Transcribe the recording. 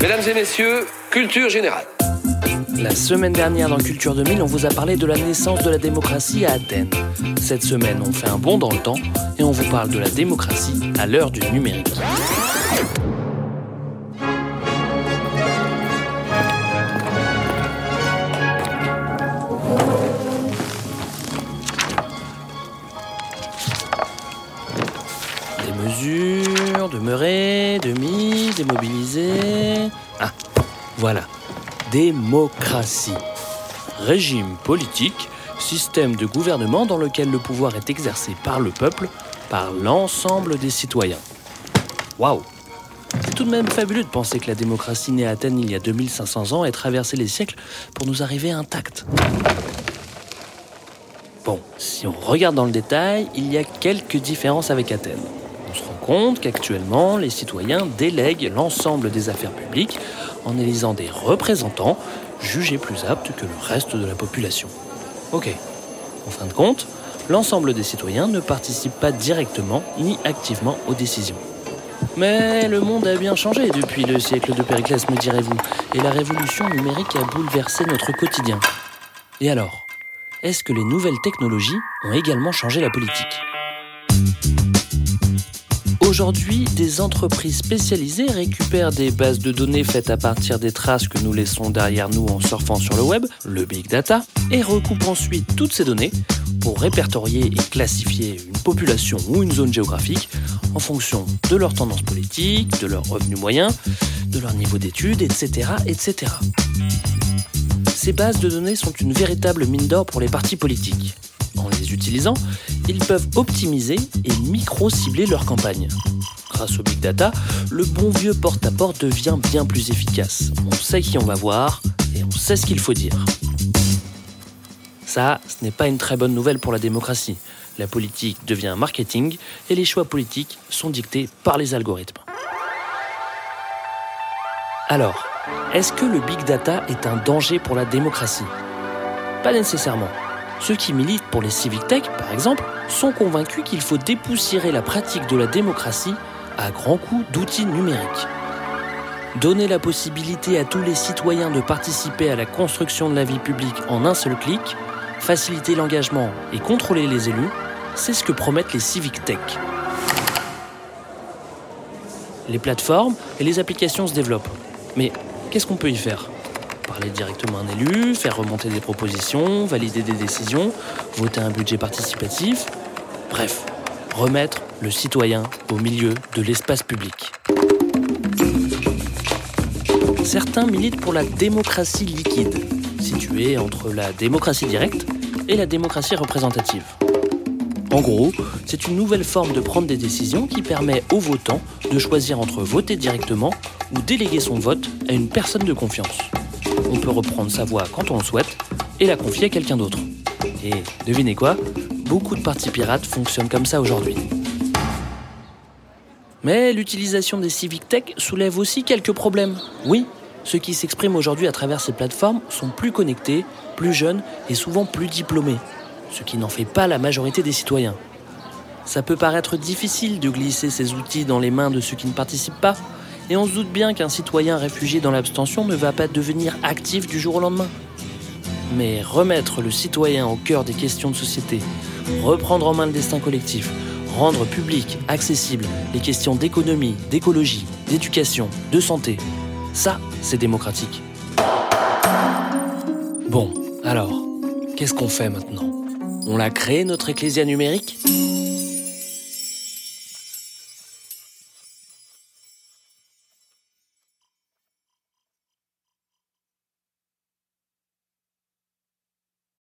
Mesdames et messieurs, culture générale. La semaine dernière dans Culture 2000, on vous a parlé de la naissance de la démocratie à Athènes. Cette semaine, on fait un bond dans le temps et on vous parle de la démocratie à l'heure du numérique. Des mesures, demeurer, demi, démobiliser. Ah, voilà. Démocratie. Régime politique, système de gouvernement dans lequel le pouvoir est exercé par le peuple, par l'ensemble des citoyens. Waouh C'est tout de même fabuleux de penser que la démocratie née à Athènes il y a 2500 ans ait traversé les siècles pour nous arriver intacte. Bon, si on regarde dans le détail, il y a quelques différences avec Athènes. Qu'actuellement, les citoyens délèguent l'ensemble des affaires publiques en élisant des représentants jugés plus aptes que le reste de la population. Ok. En fin de compte, l'ensemble des citoyens ne participent pas directement ni activement aux décisions. Mais le monde a bien changé depuis le siècle de Périclès, me direz-vous, et la révolution numérique a bouleversé notre quotidien. Et alors, est-ce que les nouvelles technologies ont également changé la politique? Aujourd'hui, des entreprises spécialisées récupèrent des bases de données faites à partir des traces que nous laissons derrière nous en surfant sur le web, le big data, et recoupent ensuite toutes ces données pour répertorier et classifier une population ou une zone géographique en fonction de leurs tendances politiques, de leurs revenus moyens, de leur niveau d'études, etc., etc. Ces bases de données sont une véritable mine d'or pour les partis politiques. En les utilisant, ils peuvent optimiser et micro-cibler leur campagne. Grâce au big data, le bon vieux porte-à-porte devient bien plus efficace. On sait qui on va voir et on sait ce qu'il faut dire. Ça, ce n'est pas une très bonne nouvelle pour la démocratie. La politique devient marketing et les choix politiques sont dictés par les algorithmes. Alors, est-ce que le big data est un danger pour la démocratie? Pas nécessairement. Ceux qui militent pour les civic tech, par exemple, sont convaincus qu'il faut dépoussiérer la pratique de la démocratie à grands coups d'outils numériques. Donner la possibilité à tous les citoyens de participer à la construction de la vie publique en un seul clic, faciliter l'engagement et contrôler les élus, c'est ce que promettent les civic tech. Les plateformes et les applications se développent. Mais qu'est-ce qu'on peut y faire? Parler directement à un élu, faire remonter des propositions, valider des décisions, voter un budget participatif. Bref, remettre le citoyen au milieu de l'espace public. Certains militent pour la démocratie liquide, située entre la démocratie directe et la démocratie représentative. En gros, c'est une nouvelle forme de prendre des décisions qui permet aux votants de choisir entre voter directement ou déléguer son vote à une personne de confiance. On peut reprendre sa voix quand on le souhaite et la confier à quelqu'un d'autre. Et devinez quoi? Beaucoup de partis pirates fonctionnent comme ça aujourd'hui. Mais l'utilisation des civic tech soulève aussi quelques problèmes. Oui, ceux qui s'expriment aujourd'hui à travers ces plateformes sont plus connectés, plus jeunes et souvent plus diplômés, ce qui n'en fait pas la majorité des citoyens. Ça peut paraître difficile de glisser ces outils dans les mains de ceux qui ne participent pas, et on se doute bien qu'un citoyen réfugié dans l'abstention ne va pas devenir actif du jour au lendemain. Mais remettre le citoyen au cœur des questions de société, reprendre en main le destin collectif, rendre public, accessible les questions d'économie, d'écologie, d'éducation, de santé, ça, c'est démocratique. Bon, alors, qu'est-ce qu'on fait maintenant? On l'a créé, notre ecclésia numérique?